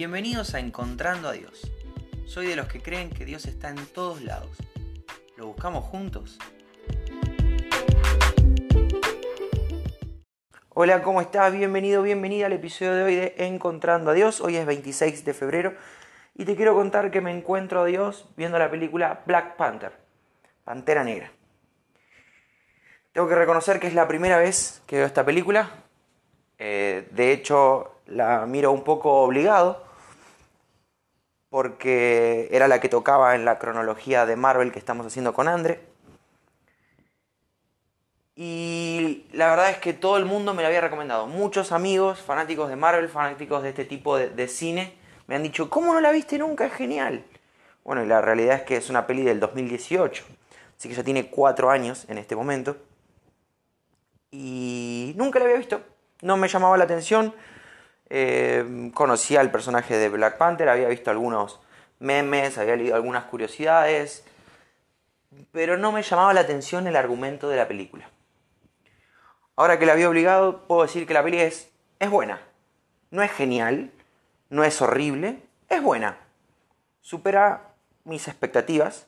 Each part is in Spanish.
Bienvenidos a Encontrando a Dios. Soy de los que creen que Dios está en todos lados. ¿Lo buscamos juntos? Hola, ¿cómo estás? Bienvenido, bienvenida al episodio de hoy de Encontrando a Dios. Hoy es 26 de febrero y te quiero contar que me encuentro a Dios viendo la película Black Panther, Pantera Negra. Tengo que reconocer que es la primera vez que veo esta película. Eh, de hecho, la miro un poco obligado porque era la que tocaba en la cronología de Marvel que estamos haciendo con Andre. Y la verdad es que todo el mundo me la había recomendado. Muchos amigos, fanáticos de Marvel, fanáticos de este tipo de, de cine, me han dicho, ¿cómo no la viste nunca? Es genial. Bueno, y la realidad es que es una peli del 2018, así que ya tiene cuatro años en este momento. Y nunca la había visto, no me llamaba la atención. Eh, conocía al personaje de Black Panther, había visto algunos memes, había leído algunas curiosidades, pero no me llamaba la atención el argumento de la película. Ahora que la había obligado, puedo decir que la peli es, es buena. No es genial, no es horrible, es buena. Supera mis expectativas.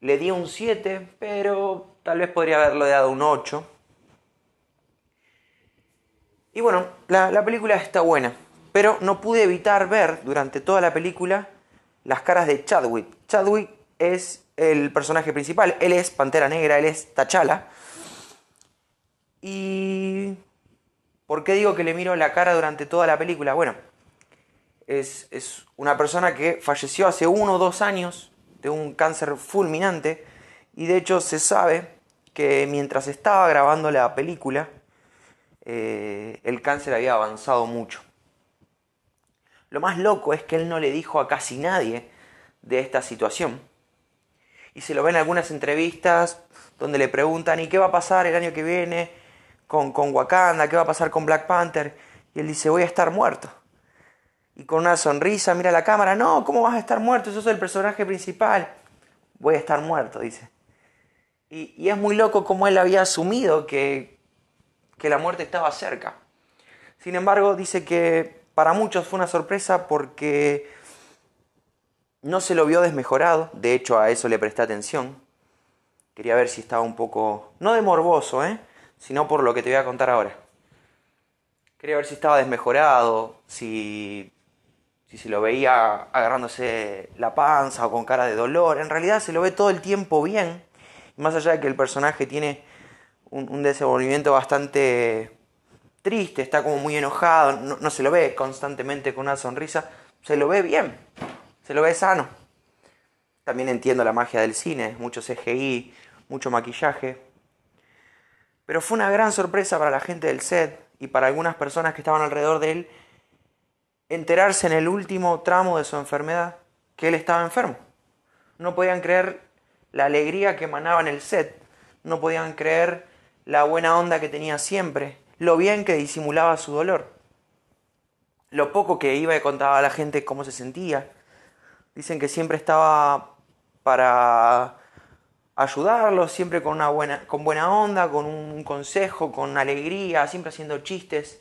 Le di un 7, pero tal vez podría haberlo dado un 8. Y bueno, la, la, película está buena, pero no pude evitar ver durante toda la película las caras de Chadwick. Chadwick es el personaje principal, él es Pantera Negra, él es T'Challa. Y... ¿Por qué digo que le miro la cara durante toda la película? Bueno, es, es una persona que falleció hace uno o dos años de un cáncer fulminante y de hecho se sabe que mientras estaba grabando la película, eh, el cáncer había avanzado mucho. Lo más loco es que él no le dijo a casi nadie de esta situación. Y se lo ve en algunas entrevistas donde le preguntan, ¿y qué va a pasar el año que viene con, con Wakanda? ¿Qué va a pasar con Black Panther? Y él dice, voy a estar muerto. Y con una sonrisa mira la cámara, no, ¿cómo vas a estar muerto? Eso es el personaje principal. Voy a estar muerto, dice. Y, y es muy loco como él había asumido que, que la muerte estaba cerca. Sin embargo, dice que para muchos fue una sorpresa porque no se lo vio desmejorado, de hecho a eso le presté atención. Quería ver si estaba un poco, no de morboso, ¿eh? sino por lo que te voy a contar ahora. Quería ver si estaba desmejorado, si, si se lo veía agarrándose la panza o con cara de dolor. En realidad se lo ve todo el tiempo bien. más allá de que el personaje tiene un, desenvolvimiento bastante triste, está como muy enojado, no, no, se lo ve constantemente con una sonrisa, se lo ve bien, se lo ve sano. También entiendo la magia del cine, mucho CGI, mucho maquillaje. Pero fue una gran sorpresa para la gente del set y para algunas personas que estaban alrededor de él enterarse en el último tramo de su enfermedad que él estaba enfermo. No podían creer la alegría que emanaba en el set, no podían creer la buena onda que tenía siempre, lo bien que disimulaba su dolor, lo poco que iba y contaba a la gente cómo se sentía. Dicen que siempre estaba para ayudarlos, siempre con, una buena, con buena onda, con un consejo, con alegría, siempre haciendo chistes.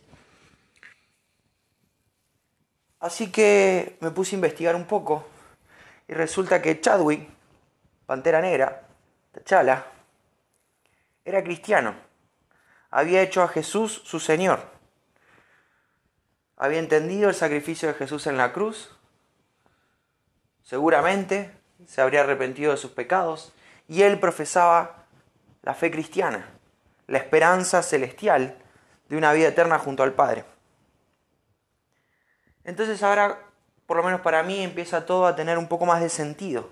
Así que me puse a investigar un poco y resulta que Chadwick, Pantera Negra, T'Challa, era cristiano había hecho a Jesús su Señor. Había entendido el sacrificio de Jesús en la cruz. Seguramente se habría arrepentido de sus pecados y él profesaba la fe cristiana, la esperanza celestial de una vida eterna junto al Padre. Entonces ahora, por lo menos para mí, empieza todo a tener un poco más de sentido.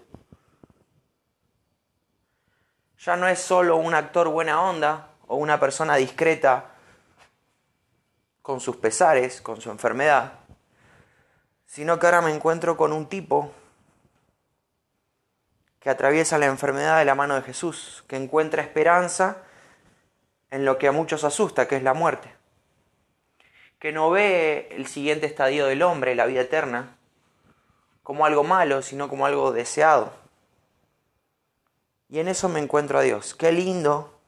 Ya no es solo un actor buena onda, o una persona discreta con sus pesares, con su enfermedad, sino que ahora me encuentro con un tipo que atraviesa la enfermedad de la mano de Jesús, que encuentra esperanza en lo que a muchos asusta, que es la muerte, que no ve el siguiente estadio del hombre, la vida eterna, como algo malo, sino como algo deseado. Y en eso me encuentro a Dios. Qué lindo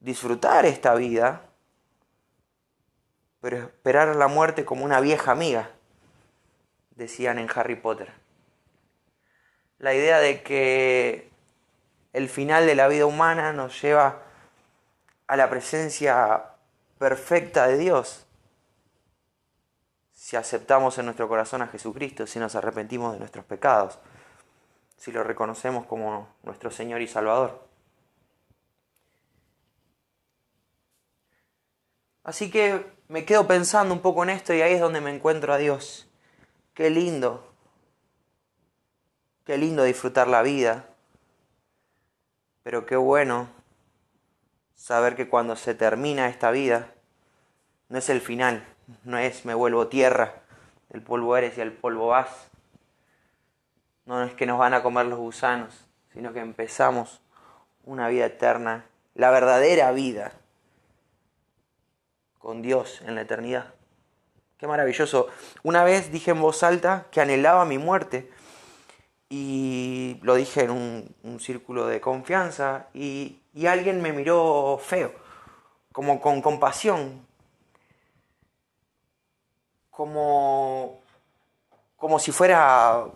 disfrutar esta vida pero esperar la muerte como una vieja amiga, decían en Harry Potter. La idea de que el final de la vida humana nos lleva a la presencia perfecta de Dios si aceptamos en nuestro corazón a Jesucristo, si nos arrepentimos de nuestros pecados, si lo reconocemos como nuestro Señor y Salvador. Así que me quedo pensando un poco en esto y ahí es donde me encuentro a Dios. Qué lindo, qué lindo disfrutar la vida, pero qué bueno saber que cuando se termina esta vida, no es el final, no es me vuelvo tierra, el polvo eres y el polvo vas. No es que nos van a comer los gusanos, sino que empezamos una vida eterna, la verdadera vida con Dios en la eternidad. Qué maravilloso. Una vez dije en voz alta que anhelaba mi muerte y lo dije en un, círculo de confianza y, y, alguien me miró feo, como con compasión, como, como si fuera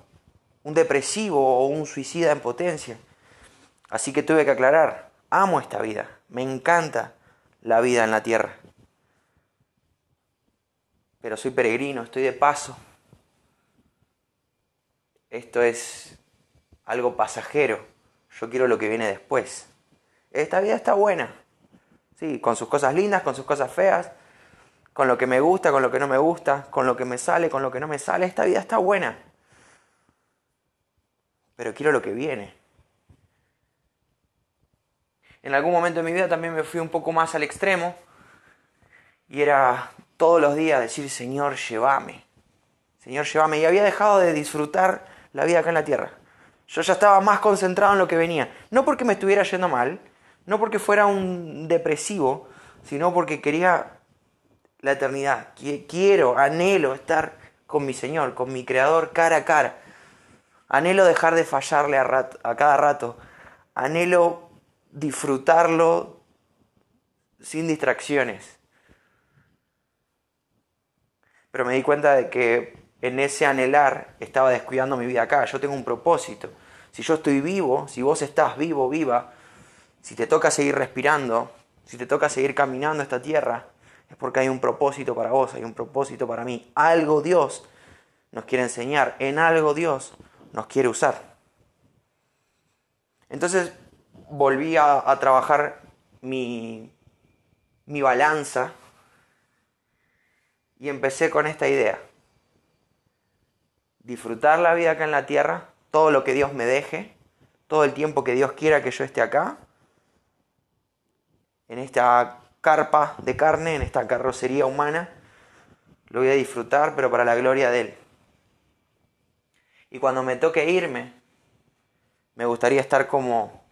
un depresivo o un suicida en potencia. Así que tuve que aclarar, amo esta vida, me encanta la vida en la tierra pero soy peregrino, estoy de paso. Esto es algo pasajero. Yo quiero lo que viene después. Esta vida está buena. Sí, con sus cosas lindas, con sus cosas feas, con lo que me gusta, con lo que no me gusta, con lo que me sale, con lo que no me sale. Esta vida está buena. Pero quiero lo que viene. En algún momento de mi vida también me fui un poco más al extremo y era todos los días decir, Señor, llévame. Señor, llévame. Y había dejado de disfrutar la vida acá en la tierra. Yo ya estaba más concentrado en lo que venía. No porque me estuviera yendo mal, no porque fuera un depresivo, sino porque quería la eternidad. Quiero, anhelo estar con mi Señor, con mi Creador cara a cara. Anhelo dejar de fallarle a, cada rato. Anhelo disfrutarlo sin distracciones. pero me di cuenta de que en ese anhelar estaba descuidando mi vida acá. Yo tengo un propósito. Si yo estoy vivo, si vos estás vivo, viva, si te toca seguir respirando, si te toca seguir caminando esta tierra, es porque hay un propósito para vos, hay un propósito para mí. Algo Dios nos quiere enseñar, en algo Dios nos quiere usar. Entonces volví a, trabajar mi, mi balanza y empecé con esta idea. Disfrutar la vida acá en la tierra, todo lo que Dios me deje, todo el tiempo que Dios quiera que yo esté acá, en esta carpa de carne, en esta carrocería humana, lo voy a disfrutar, pero para la gloria de Él. Y cuando me toque irme, me gustaría estar como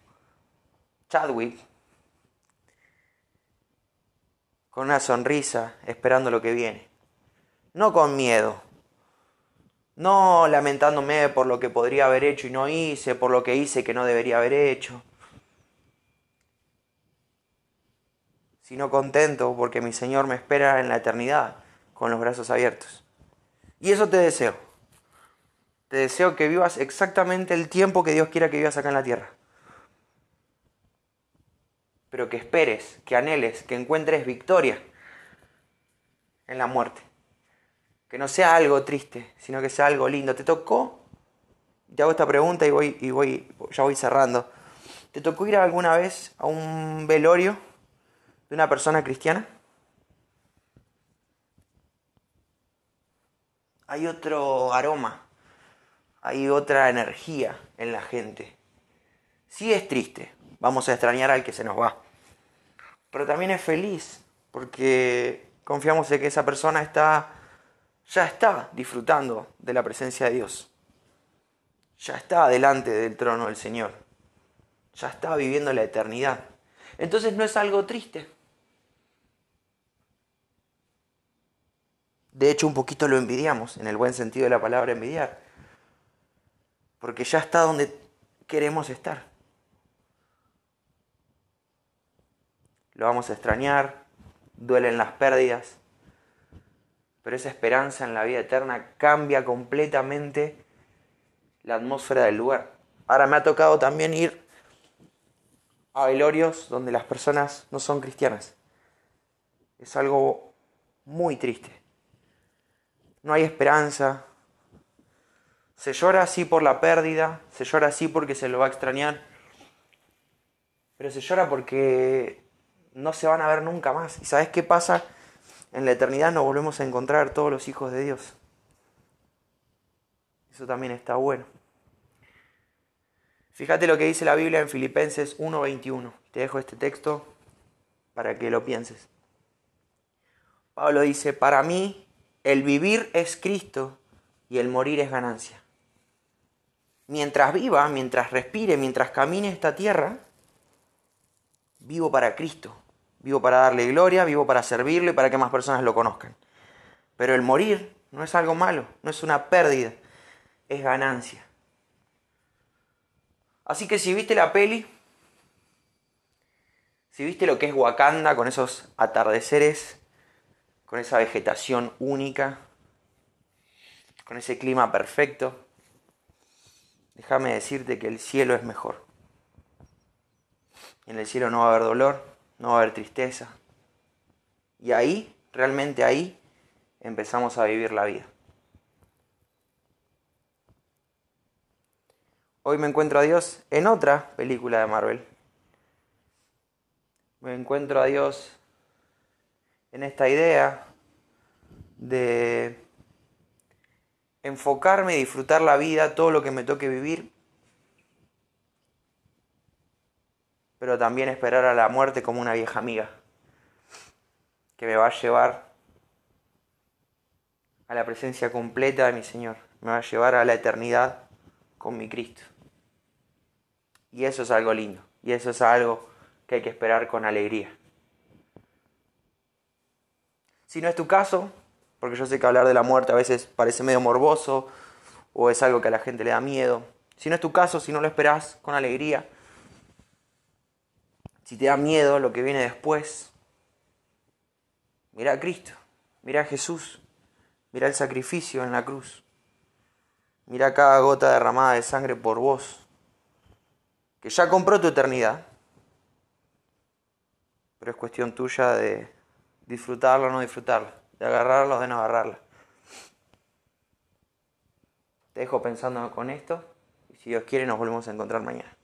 Chadwick, con una sonrisa, esperando lo que viene no con miedo, no lamentándome por lo que podría haber hecho y no hice, por lo que hice que no debería haber hecho, sino contento porque mi Señor me espera en la eternidad con los brazos abiertos. Y eso te deseo. Te deseo que vivas exactamente el tiempo que Dios quiera que vivas acá en la tierra. Pero que esperes, que anheles, que encuentres victoria en la muerte. Que no sea algo triste, sino que sea algo lindo. ¿Te tocó? Te hago esta pregunta y voy, y voy, ya voy cerrando. ¿Te tocó ir alguna vez a un velorio de una persona cristiana? Hay otro aroma, hay otra energía en la gente. Sí es triste, vamos a extrañar al que se nos va, pero también es feliz porque confiamos en que esa persona está ya está disfrutando de la presencia de Dios. Ya está delante del trono del Señor. Ya está viviendo la eternidad. Entonces no es algo triste. De hecho, un poquito lo envidiamos, en el buen sentido de la palabra envidiar. Porque ya está donde queremos estar. Lo vamos a extrañar, duelen las pérdidas, pero esa esperanza en la vida eterna cambia completamente la atmósfera del lugar. Ahora me ha tocado también ir a velorios donde las personas no son cristianas. Es algo muy triste. No hay esperanza. Se llora así por la pérdida, se llora así porque se lo va a extrañar, pero se llora porque no se van a ver nunca más. ¿Y sabes qué pasa? En la eternidad nos volvemos a encontrar todos los hijos de Dios. Eso también está bueno. Fíjate lo que dice la Biblia en Filipenses 1:21. Te dejo este texto para que lo pienses. Pablo dice, para mí el vivir es Cristo y el morir es ganancia. Mientras viva, mientras respire, mientras camine esta tierra, vivo para Cristo, vivo para darle gloria, vivo para servirle, para que más personas lo conozcan. Pero el morir no es algo malo, no es una pérdida, es ganancia. Así que si viste la peli, si viste lo que es Wakanda con esos atardeceres, con esa vegetación única, con ese clima perfecto, déjame decirte que el cielo es mejor. En el cielo no va a haber dolor, no va a haber tristeza. Y ahí, realmente ahí, empezamos a vivir la vida. Hoy me encuentro a Dios en otra película de Marvel. Me encuentro a Dios en esta idea de enfocarme disfrutar la vida, todo lo que me toque vivir, pero también esperar a la muerte como una vieja amiga que me va a llevar a la presencia completa de mi Señor, me va a llevar a la eternidad con mi Cristo. Y eso es algo lindo. Y eso es algo que hay que esperar con alegría. Si no es tu caso, porque yo sé que hablar de la muerte a veces parece medio morboso o es algo que a la gente le da miedo. Si no es tu caso, si no lo esperás con alegría, si te da miedo lo que viene después, mira a Cristo, mira a Jesús, mira el sacrificio en la cruz, mira cada gota derramada de sangre por vos que ya compró tu eternidad, pero es cuestión tuya de disfrutarla o no disfrutarla, de agarrarla o de no agarrarla. Te dejo pensando con esto y si Dios quiere nos volvemos a encontrar mañana.